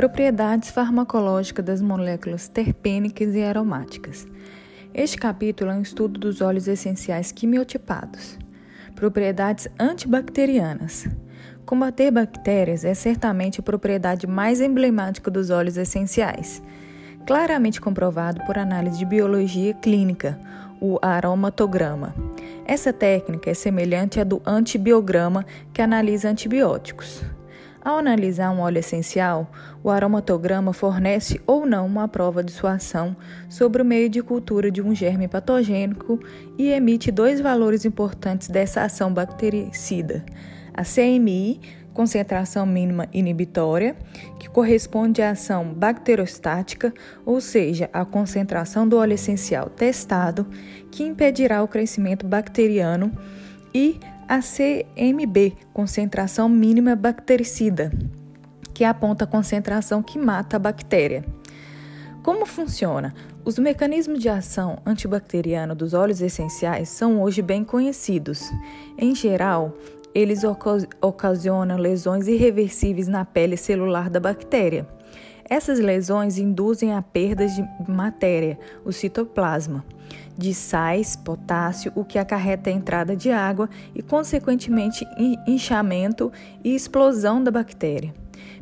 Propriedades farmacológicas das moléculas terpênicas e aromáticas. Este capítulo é um estudo dos óleos essenciais quimiotipados. Propriedades antibacterianas. Combater bactérias é certamente a propriedade mais emblemática dos óleos essenciais, claramente comprovado por análise de biologia clínica, o aromatograma. Essa técnica é semelhante à do antibiograma, que analisa antibióticos. Ao analisar um óleo essencial, o aromatograma fornece ou não uma prova de sua ação sobre o meio de cultura de um germe patogênico e emite dois valores importantes dessa ação bactericida: a CMI, concentração mínima inibitória, que corresponde à ação bacterostática, ou seja, a concentração do óleo essencial testado, que impedirá o crescimento bacteriano, e a CMB, concentração mínima bactericida, que aponta a concentração que mata a bactéria. Como funciona? Os mecanismos de ação antibacteriana dos óleos essenciais são hoje bem conhecidos. Em geral, eles ocasionam lesões irreversíveis na pele celular da bactéria. Essas lesões induzem a perda de matéria, o citoplasma de sais, potássio, o que acarreta a entrada de água e, consequentemente, inchamento e explosão da bactéria,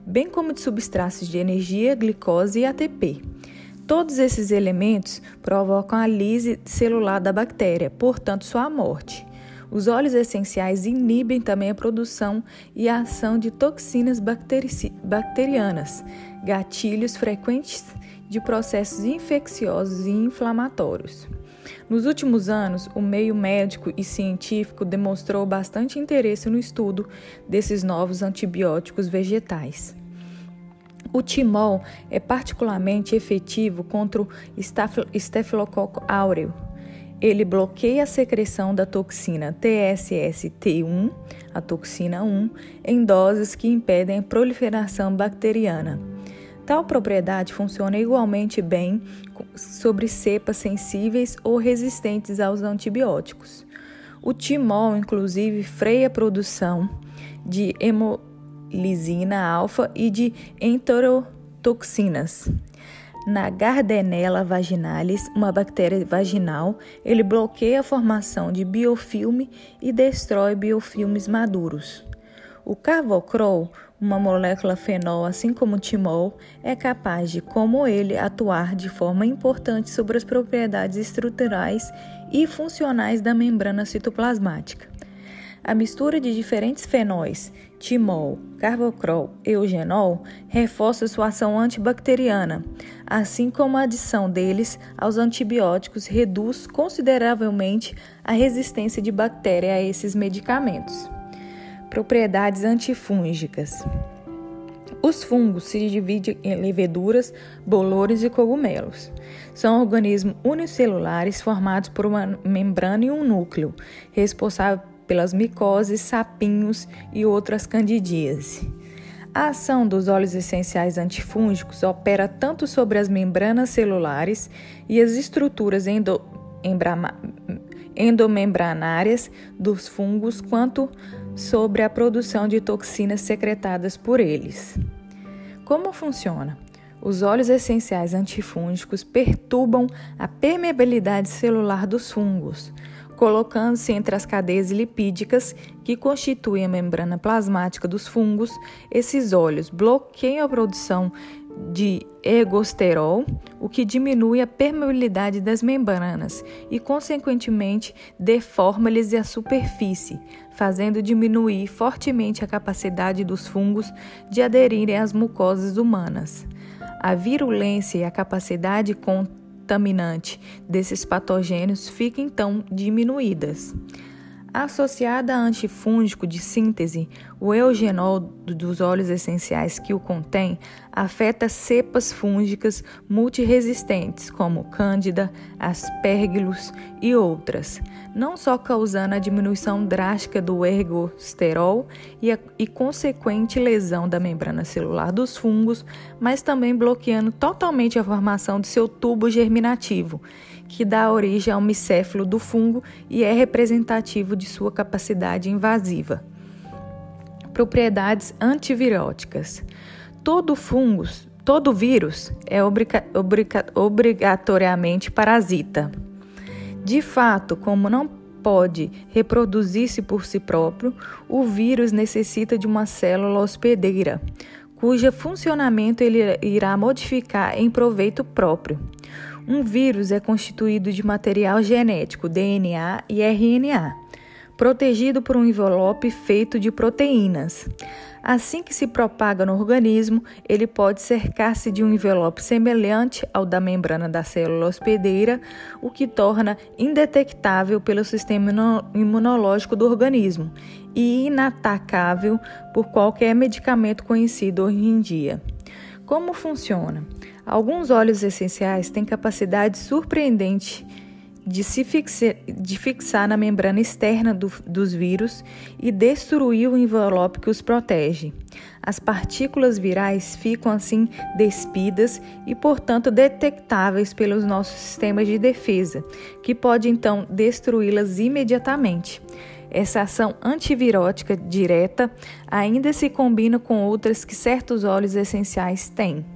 bem como de substratos de energia, glicose e ATP. Todos esses elementos provocam a lise celular da bactéria, portanto, sua morte. Os óleos essenciais inibem também a produção e a ação de toxinas bacterianas, gatilhos frequentes de processos infecciosos e inflamatórios. Nos últimos anos, o meio médico e científico demonstrou bastante interesse no estudo desses novos antibióticos vegetais. O timol é particularmente efetivo contra o estafilococo áureo. Ele bloqueia a secreção da toxina TSST1, a toxina 1, em doses que impedem a proliferação bacteriana. Tal propriedade funciona igualmente bem sobre cepas sensíveis ou resistentes aos antibióticos. O timol, inclusive, freia a produção de hemolisina alfa e de enterotoxinas. Na Gardnerella vaginalis, uma bactéria vaginal, ele bloqueia a formação de biofilme e destrói biofilmes maduros. O carvocrol, uma molécula fenol, assim como o timol, é capaz de, como ele, atuar de forma importante sobre as propriedades estruturais e funcionais da membrana citoplasmática. A mistura de diferentes fenóis, timol, carvocrol e eugenol, reforça sua ação antibacteriana, assim como a adição deles aos antibióticos reduz consideravelmente a resistência de bactéria a esses medicamentos. Propriedades antifúngicas. Os fungos se dividem em leveduras, bolores e cogumelos. São organismos unicelulares formados por uma membrana e um núcleo, responsável pelas micoses, sapinhos e outras candidíase. A ação dos óleos essenciais antifúngicos opera tanto sobre as membranas celulares e as estruturas endo, endomembranárias dos fungos, quanto sobre a produção de toxinas secretadas por eles. Como funciona? Os óleos essenciais antifúngicos perturbam a permeabilidade celular dos fungos, colocando-se entre as cadeias lipídicas que constituem a membrana plasmática dos fungos. Esses óleos bloqueiam a produção de ergosterol, o que diminui a permeabilidade das membranas e, consequentemente, deforma-lhes a superfície, fazendo diminuir fortemente a capacidade dos fungos de aderirem às mucosas humanas. A virulência e a capacidade contaminante desses patogênios ficam então diminuídas. Associada a antifúngico de síntese, o eugenol dos óleos essenciais que o contém afeta cepas fúngicas multiresistentes, como Cândida, Aspergillus e outras, não só causando a diminuição drástica do ergosterol e, a, e consequente lesão da membrana celular dos fungos, mas também bloqueando totalmente a formação de seu tubo germinativo que dá origem ao micéfalo do fungo e é representativo de sua capacidade invasiva. Propriedades antiviróticas. Todo fungo todo vírus é obriga obriga obrigatoriamente parasita. De fato, como não pode reproduzir-se por si próprio, o vírus necessita de uma célula hospedeira, cujo funcionamento ele irá modificar em proveito próprio. Um vírus é constituído de material genético, DNA e RNA, protegido por um envelope feito de proteínas. Assim que se propaga no organismo, ele pode cercar-se de um envelope semelhante ao da membrana da célula hospedeira, o que torna indetectável pelo sistema imunológico do organismo e inatacável por qualquer medicamento conhecido hoje em dia. Como funciona? Alguns óleos essenciais têm capacidade surpreendente de se fixe, de fixar na membrana externa do, dos vírus e destruir o envelope que os protege. As partículas virais ficam assim despidas e, portanto, detectáveis pelos nossos sistemas de defesa, que pode então destruí-las imediatamente. Essa ação antivirótica direta ainda se combina com outras que certos óleos essenciais têm.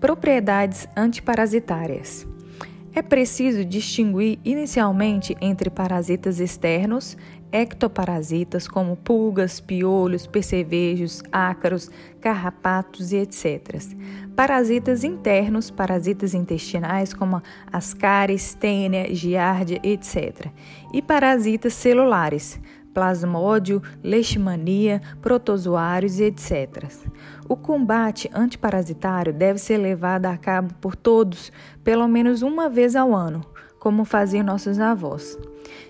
Propriedades antiparasitárias. É preciso distinguir inicialmente entre parasitas externos, ectoparasitas como pulgas, piolhos, percevejos, ácaros, carrapatos e etc. Parasitas internos, parasitas intestinais como ascaris, tênia, giardia, etc. E parasitas celulares, plasmódio, leishmania, protozoários e etc. O combate antiparasitário deve ser levado a cabo por todos pelo menos uma vez ao ano, como faziam nossos avós.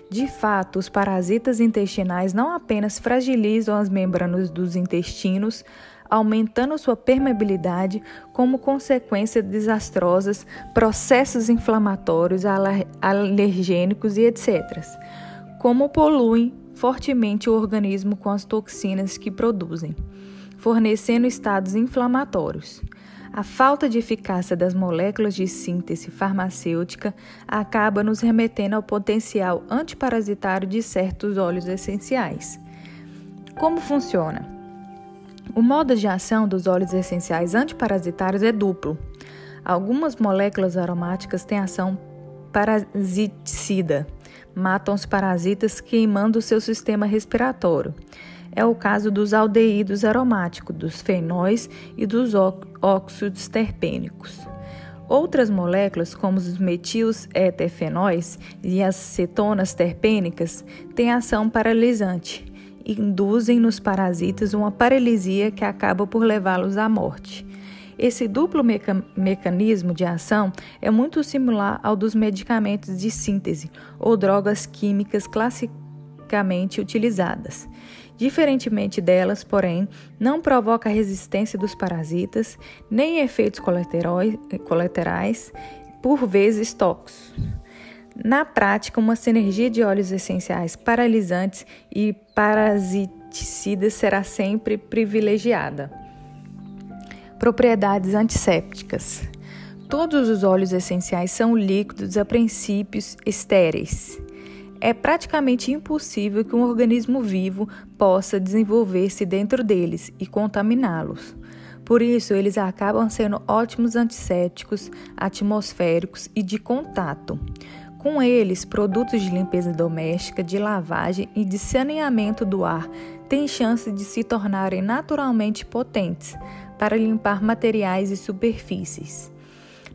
De fato, os parasitas intestinais não apenas fragilizam as membranas dos intestinos, aumentando sua permeabilidade, como consequência desastrosas, processos inflamatórios, alergênicos e etc., como poluem fortemente o organismo com as toxinas que produzem, fornecendo estados inflamatórios. A falta de eficácia das moléculas de síntese farmacêutica acaba nos remetendo ao potencial antiparasitário de certos óleos essenciais. Como funciona? O modo de ação dos óleos essenciais antiparasitários é duplo. Algumas moléculas aromáticas têm ação parasiticida, matam os parasitas queimando o seu sistema respiratório. É o caso dos aldeídos aromáticos, dos fenóis e dos óxidos terpênicos. Outras moléculas, como os metilos eterfenóis e as cetonas terpênicas, têm ação paralisante e induzem nos parasitas uma paralisia que acaba por levá-los à morte. Esse duplo meca mecanismo de ação é muito similar ao dos medicamentos de síntese ou drogas químicas classicamente utilizadas. Diferentemente delas, porém, não provoca resistência dos parasitas, nem efeitos colaterais, por vezes tóxicos. Na prática, uma sinergia de óleos essenciais paralisantes e parasiticidas será sempre privilegiada. Propriedades antissépticas. Todos os óleos essenciais são líquidos a princípios estéreis. É praticamente impossível que um organismo vivo possa desenvolver-se dentro deles e contaminá-los. Por isso, eles acabam sendo ótimos antissépticos atmosféricos e de contato. Com eles, produtos de limpeza doméstica, de lavagem e de saneamento do ar têm chance de se tornarem naturalmente potentes, para limpar materiais e superfícies.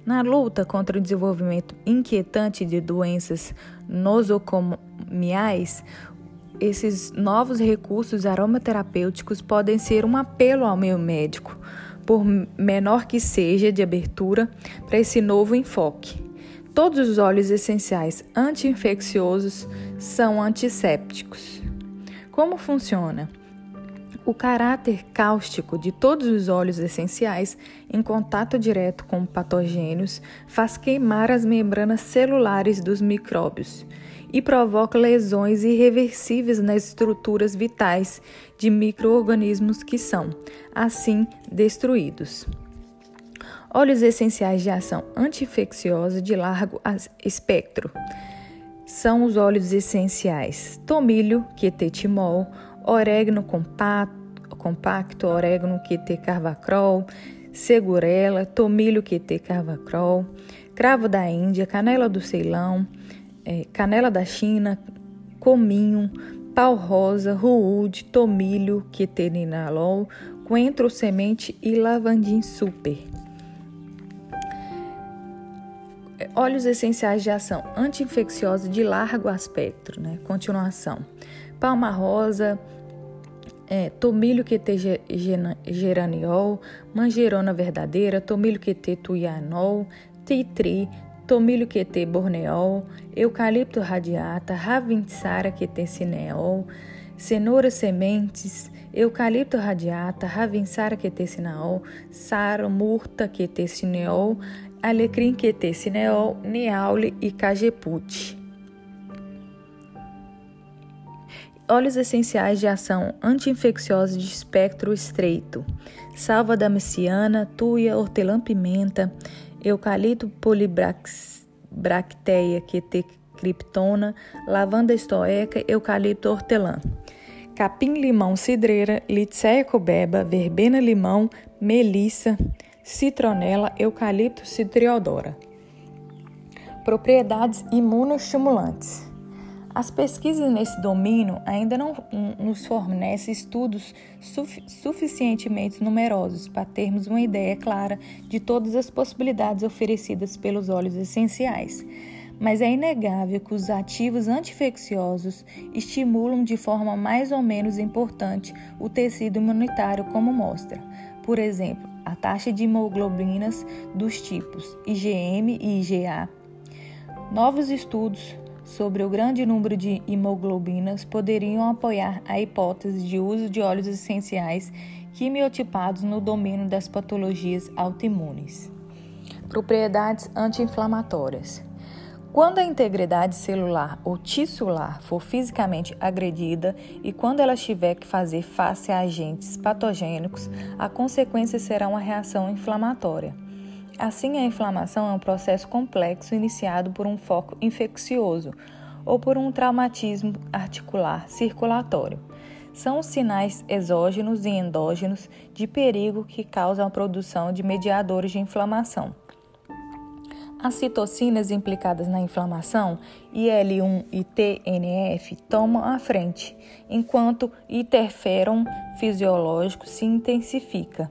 Na luta contra o desenvolvimento inquietante de doenças nosocomiais, esses novos recursos aromaterapêuticos podem ser um apelo ao meio médico, por menor que seja de abertura para esse novo enfoque. Todos os óleos essenciais anti-infecciosos são antissépticos. Como funciona? O caráter cáustico de todos os óleos essenciais em contato direto com patogênios faz queimar as membranas celulares dos micróbios e provoca lesões irreversíveis nas estruturas vitais de microorganismos que são, assim, destruídos. Óleos essenciais de ação anti-infecciosa de largo espectro são os óleos essenciais tomilho, quetetimol, orégano compacto, orégano QT carvacrol, segurela, tomilho QT carvacrol, cravo da Índia, canela do Ceilão, é, canela da China, cominho, pau rosa, ruúde, tomilho, queterinalol, coentro semente e lavandim super. Óleos essenciais de ação anti-infecciosa de largo aspecto, né? Continuação. Palma rosa, é, tomilho QT geraniol, manjerona verdadeira, tomilho QT tuianol, titri, tomilho QT borneol, eucalipto radiata, ravintsara QT cineol, cenoura sementes, eucalipto radiata, ravinsara QT cineol, saro murta QT cineol, alecrim QT cineol, niaule e cajeput. Óleos essenciais de ação anti-infecciosa de espectro estreito. Salva da tuia, hortelã-pimenta, eucalipto polibracteia QT criptona, lavanda estoeca, eucalipto hortelã. Capim-limão cidreira, litseia cobeba, verbena-limão, melissa, citronela, eucalipto citriodora. Propriedades imunoestimulantes. As pesquisas nesse domínio ainda não nos fornecem estudos suficientemente numerosos para termos uma ideia clara de todas as possibilidades oferecidas pelos óleos essenciais. Mas é inegável que os ativos antifecciosos estimulam de forma mais ou menos importante o tecido imunitário, como mostra, por exemplo, a taxa de hemoglobinas dos tipos IgM e IgA. Novos estudos sobre o grande número de hemoglobinas poderiam apoiar a hipótese de uso de óleos essenciais quimiotipados no domínio das patologias autoimunes. Propriedades anti-inflamatórias. Quando a integridade celular ou tissular for fisicamente agredida e quando ela tiver que fazer face a agentes patogênicos, a consequência será uma reação inflamatória. Assim, a inflamação é um processo complexo iniciado por um foco infeccioso ou por um traumatismo articular circulatório. São os sinais exógenos e endógenos de perigo que causam a produção de mediadores de inflamação. As citocinas implicadas na inflamação, IL-1 e TNF, tomam a frente, enquanto interferon fisiológico se intensifica.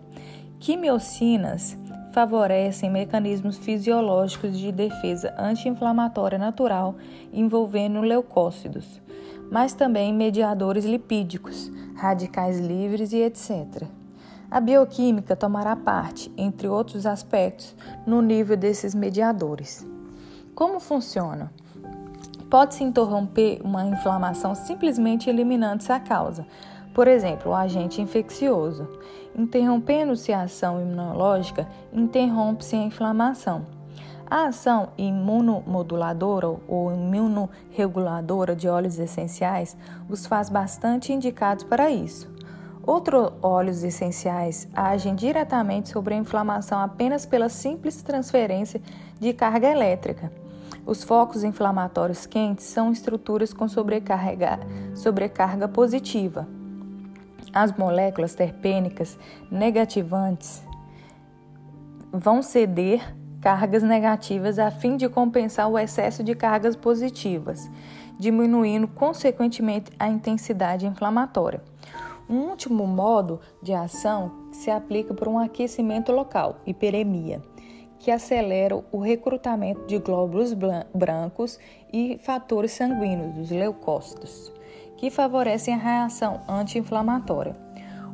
Quimiocinas favorecem mecanismos fisiológicos de defesa anti-inflamatória natural envolvendo leucócitos, mas também mediadores lipídicos, radicais livres e etc. A bioquímica tomará parte, entre outros aspectos, no nível desses mediadores. Como funciona? Pode-se interromper uma inflamação simplesmente eliminando-se a causa, por exemplo, o agente infeccioso. Interrompendo-se a ação imunológica, interrompe-se a inflamação. A ação imunomoduladora ou imunorreguladora de óleos essenciais os faz bastante indicados para isso. Outros óleos essenciais agem diretamente sobre a inflamação apenas pela simples transferência de carga elétrica. Os focos inflamatórios quentes são estruturas com sobrecarga, sobrecarga positiva. As moléculas terpênicas negativantes vão ceder cargas negativas a fim de compensar o excesso de cargas positivas, diminuindo consequentemente a intensidade inflamatória. Um último modo de ação se aplica por um aquecimento local, hiperemia, que acelera o recrutamento de glóbulos brancos e fatores sanguíneos, os leucócitos que favorecem a reação anti-inflamatória.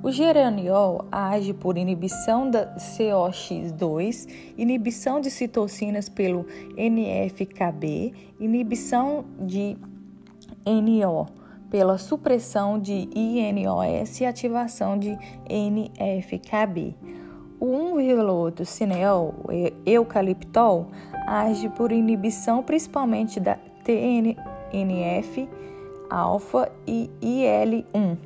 O geraniol age por inibição da COX2, inibição de citocinas pelo NFKB, inibição de NO pela supressão de INOS e ativação de NFKB. O 1,8 cineol, eucaliptol, age por inibição principalmente da TNF alfa e IL-1.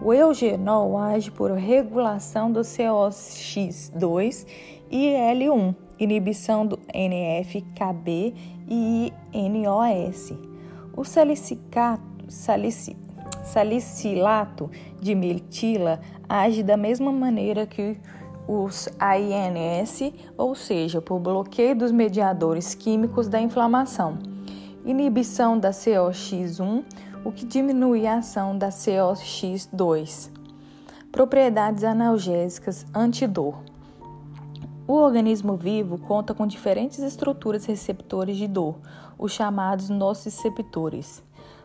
O eugenol age por regulação do COX-2 e IL-1, inibição do NF-κB e INOS. O salicicato, salici, salicilato de metila age da mesma maneira que os AINS, ou seja, por bloqueio dos mediadores químicos da inflamação, inibição da COX1, o que diminui a ação da COX2, propriedades analgésicas antidor. O organismo vivo conta com diferentes estruturas receptores de dor, os chamados nociceptores,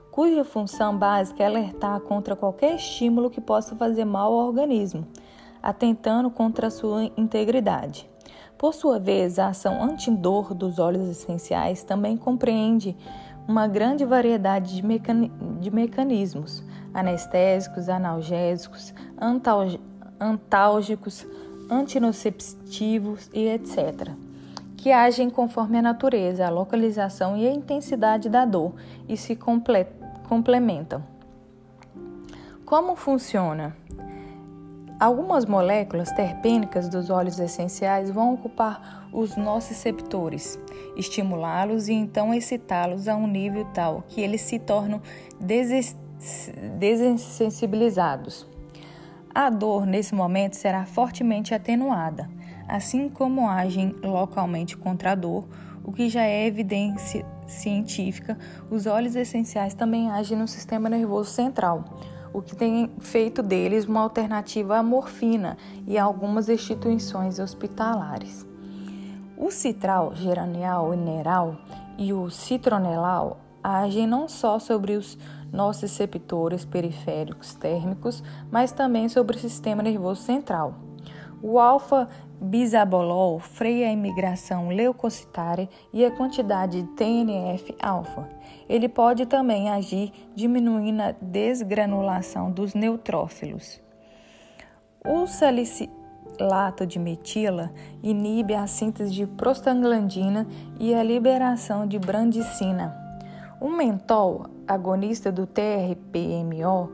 cuja função básica é alertar contra qualquer estímulo que possa fazer mal ao organismo, atentando contra sua integridade. Por sua vez, a ação antidor dos óleos essenciais também compreende uma grande variedade de, mecani de mecanismos anestésicos, analgésicos, antálgicos, antinoceptivos e etc., que agem conforme a natureza, a localização e a intensidade da dor e se complementam. Como funciona? Algumas moléculas terpênicas dos óleos essenciais vão ocupar os nociceptores, estimulá-los e então excitá-los a um nível tal que eles se tornam desensibilizados. A dor nesse momento será fortemente atenuada, assim como agem localmente contra a dor, o que já é evidência científica, os óleos essenciais também agem no sistema nervoso central, o que tem feito deles uma alternativa à morfina e a algumas instituições hospitalares. O citral, geranial neral e o citronelal agem não só sobre os nossos receptores periféricos térmicos, mas também sobre o sistema nervoso central. O alfa-bisabolol freia a imigração leucocitária e a quantidade de TNF-alfa. Ele pode também agir diminuindo a desgranulação dos neutrófilos. O salicilato de metila inibe a síntese de prostaglandina e a liberação de brandicina. O mentol, agonista do TRPMO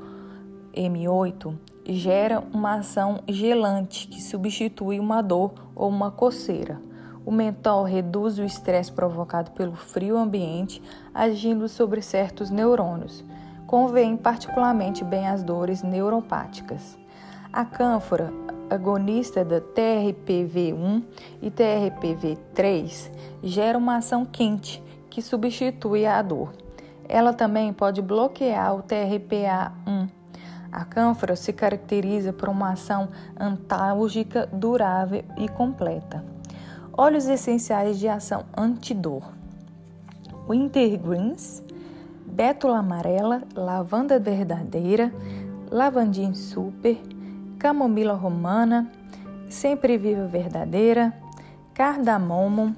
M8, gera uma ação gelante que substitui uma dor ou uma coceira. O mentol reduz o estresse provocado pelo frio ambiente, agindo sobre certos neurônios. Convém particularmente bem as dores neuropáticas. A cânfora, agonista da TRPV1 e TRPV3, gera uma ação quente que substitui a dor. Ela também pode bloquear o TRPA1 a cânfora se caracteriza por uma ação antálgica durável e completa. Óleos essenciais de ação antidor: Wintergreens, bétula amarela, lavanda verdadeira, lavandim super, camomila romana, sempre viva verdadeira, cardamomo,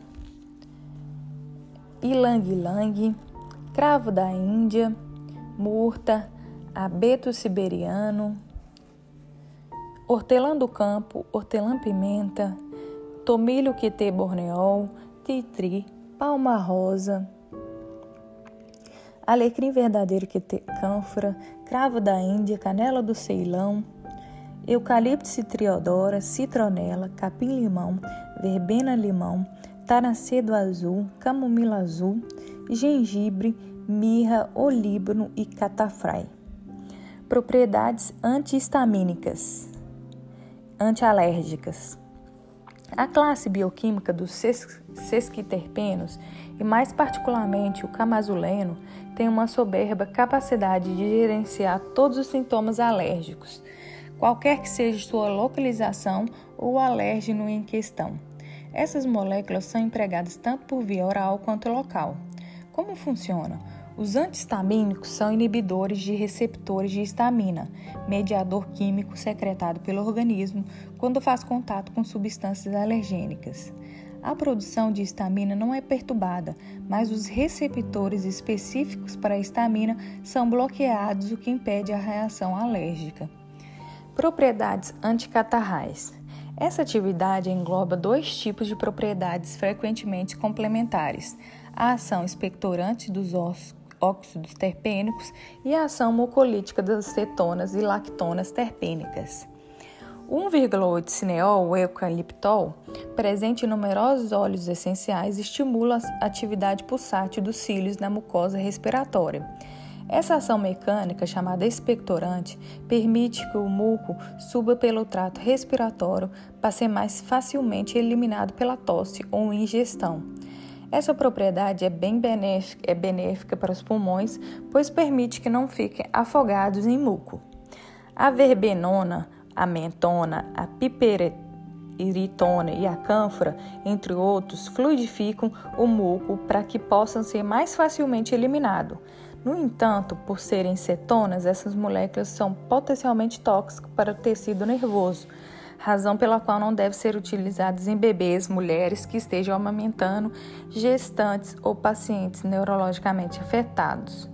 ilang-ilang, cravo da Índia, murta, abeto siberiano, hortelã do campo, hortelã-pimenta, tomilho quetê borneol, titri, palma rosa, alecrim verdadeiro quetê cânfora, cravo da Índia, canela do Ceilão, eucalipto citriodora, citronela, capim-limão, verbena-limão, taracedo azul, camomila azul, gengibre, mirra, olíbano e catafrai. Propriedades antihistamínicas, antialérgicas. A classe bioquímica dos sesquiterpenos, e mais particularmente o camazuleno, tem uma soberba capacidade de gerenciar todos os sintomas alérgicos, qualquer que seja sua localização ou alérgeno em questão. Essas moléculas são empregadas tanto por via oral quanto local. Como funciona? Os antihistamínicos são inibidores de receptores de histamina, mediador químico secretado pelo organismo quando faz contato com substâncias alergênicas. A produção de histamina não é perturbada, mas os receptores específicos para a histamina são bloqueados, o que impede a reação alérgica. Propriedades anticatarrais. Essa atividade engloba dois tipos de propriedades frequentemente complementares: a ação expectorante dos ossos óxidos terpênicos e a ação mucolítica das cetonas e lactonas terpênicas. 1,8-cineol, o eucaliptol, presente em numerosos óleos essenciais, estimula a atividade pulsátil dos cílios na mucosa respiratória. Essa ação mecânica, chamada expectorante, permite que o muco suba pelo trato respiratório para ser mais facilmente eliminado pela tosse ou ingestão. Essa propriedade é bem benéfica, é benéfica para os pulmões, pois permite que não fiquem afogados em muco. A verbenona, a mentona, a piperitona e a cânfora, entre outros, fluidificam o muco para que possam ser mais facilmente eliminados. No entanto, por serem cetonas, essas moléculas são potencialmente tóxicas para o tecido nervoso, razão pela qual não devem ser utilizadas em bebês, mulheres que estejam amamentando, gestantes ou pacientes neurologicamente afetados.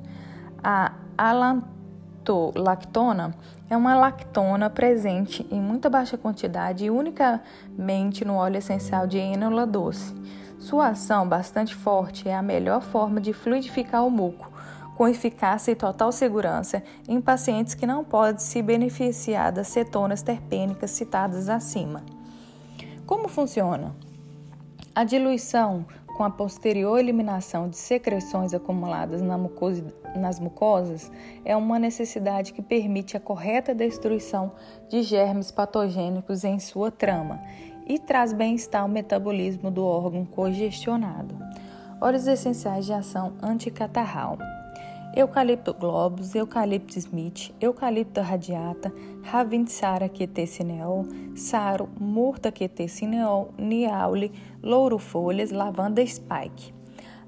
A alantolactona é uma lactona presente em muita baixa quantidade e unicamente no óleo essencial de ênola doce. Sua ação bastante forte é a melhor forma de fluidificar o muco, com eficácia e total segurança em pacientes que não podem se beneficiar das cetonas terpênicas citadas acima. Como funciona? A diluição com a posterior eliminação de secreções acumuladas na mucosa, nas mucosas é uma necessidade que permite a correta destruição de germes patogênicos em sua trama e traz bem-estar ao metabolismo do órgão congestionado. Óleos essenciais de ação anticatarral eucalipto globus, eucalipto smith, eucalipto radiata, ravintsara quetecineol, saro, murta quetecineol, niaule, louro-folhas, lavanda spike,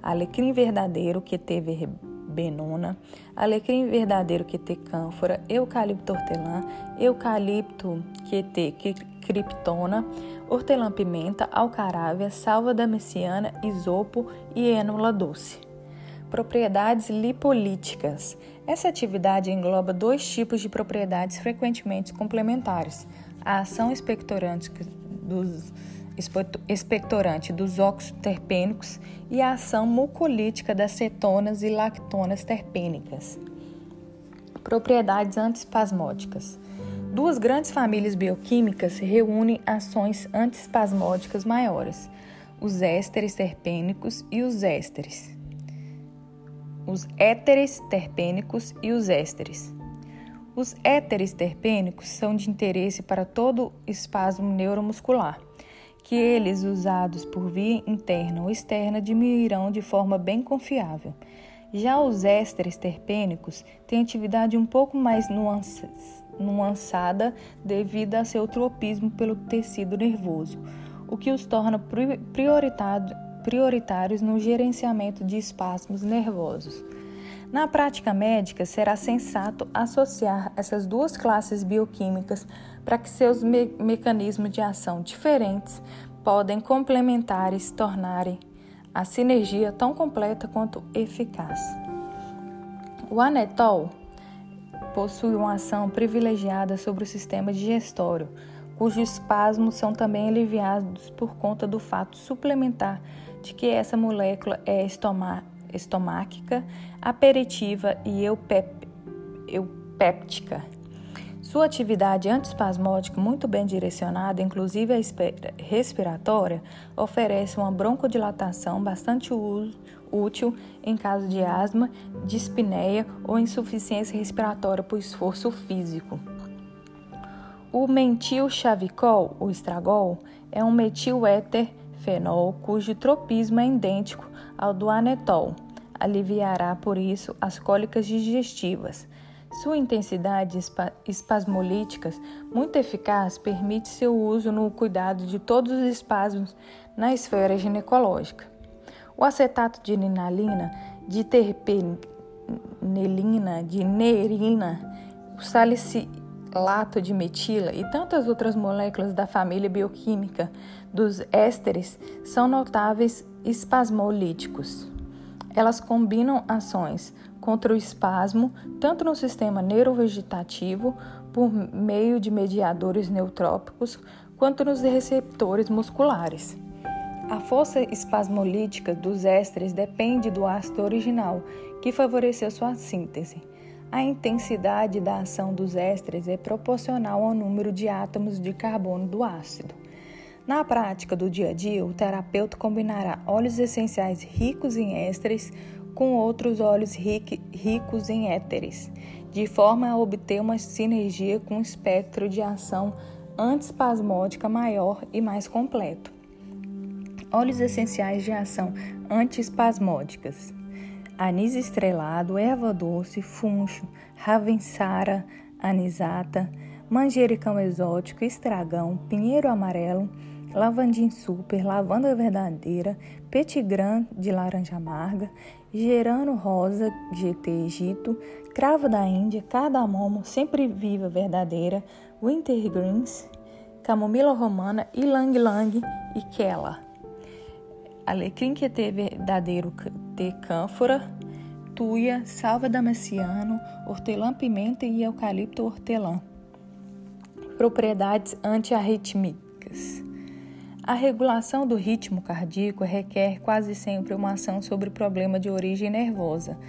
alecrim verdadeiro QT verbenona, alecrim verdadeiro QT cânfora, eucalipto hortelã, eucalipto QT criptona, hortelã-pimenta, alcarávia, salva damasciana, isopo e ênula doce. Propriedades lipolíticas. Essa atividade engloba dois tipos de propriedades frequentemente complementares: a ação expectorante dos, expectorante dos óxidos terpênicos e a ação mucolítica das cetonas e lactonas terpênicas. Propriedades antispasmódicas. Duas grandes famílias bioquímicas reúnem ações antispasmódicas maiores: os ésteres terpênicos e os ésteres os éteres terpênicos e os ésteres. Os éteres terpênicos são de interesse para todo espasmo neuromuscular, que eles, usados por via interna ou externa, diminuirão de forma bem confiável. Já os ésteres terpênicos têm atividade um pouco mais nuançada devido a seu tropismo pelo tecido nervoso, o que os torna prioritários prioritários no gerenciamento de espasmos nervosos. Na prática médica, será sensato associar essas duas classes bioquímicas para que seus me mecanismos de ação diferentes podem complementar e se tornarem a sinergia tão completa quanto eficaz. O anetol possui uma ação privilegiada sobre o sistema digestório, cujos espasmos são também aliviados por conta do fato suplementar de que essa molécula é estomáquica, aperitiva e eupép eupéptica. Sua atividade antispasmódica, muito bem direcionada, inclusive a respiratória, oferece uma broncodilatação bastante útil em caso de asma, dispneia ou insuficiência respiratória por esforço físico. O mentil chavicol, o estragol, é um metil éter fenol, cujo tropismo é idêntico ao do anetol. Aliviará, por isso, as cólicas digestivas. Sua intensidade espasmolítica, muito eficaz, permite seu uso no cuidado de todos os espasmos na esfera ginecológica. O acetato de ninalina, de terpenelina, de neerina, o salicilado lato de metila e tantas outras moléculas da família bioquímica dos ésteres são notáveis espasmolíticos. Elas combinam ações contra o espasmo tanto no sistema neurovegetativo por meio de mediadores neutrópicos quanto nos receptores musculares. A força espasmolítica dos ésteres depende do ácido original, que favoreceu sua síntese. A intensidade da ação dos ésteres é proporcional ao número de átomos de carbono do ácido. Na prática do dia a dia, o terapeuta combinará óleos essenciais ricos em ésteres com outros óleos ricos em éteres, de forma a obter uma sinergia com um espectro de ação antiespasmódica maior e mais completo. Óleos essenciais de ação antiespasmódicas: anis estrelado, erva doce, funcho, ravensara, anisata, manjericão exótico, estragão, pinheiro amarelo, lavandim super, lavanda verdadeira, petigram de laranja amarga, gerano rosa, GT Egito, cravo da Índia, cardamomo, sempre viva verdadeira, wintergreens, camomila romana, ilang lang e quela. Alecrim que é verdadeiro de cânfora, tuia, salva damasciano, hortelã-pimenta e eucalipto hortelã. Propriedades antiarritmicas. A regulação do ritmo cardíaco requer quase sempre uma ação sobre problema de origem nervosa,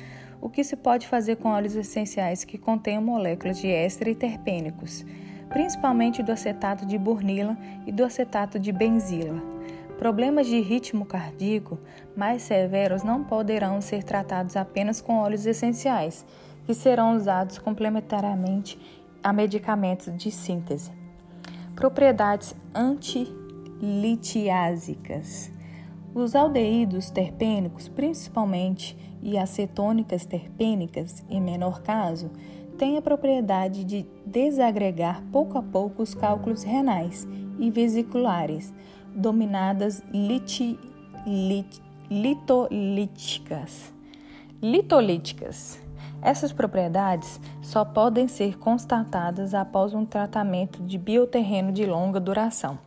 o que se pode fazer com óleos essenciais que contêm moléculas de éster e terpênicos, principalmente do acetato de burnila e do acetato de benzila. Problemas de ritmo cardíaco mais severos não poderão ser tratados apenas com óleos essenciais, que serão usados complementariamente a medicamentos de síntese. Propriedades anti litiásicas. Os aldeídos terpênicos, principalmente, e acetônicas terpênicas, em menor caso, têm a propriedade de desagregar pouco a pouco os cálculos renais e vesiculares, dominadas liti, lit, litolíticas. Litolíticas. Essas propriedades só podem ser constatadas após um tratamento de bioterreno de longa duração.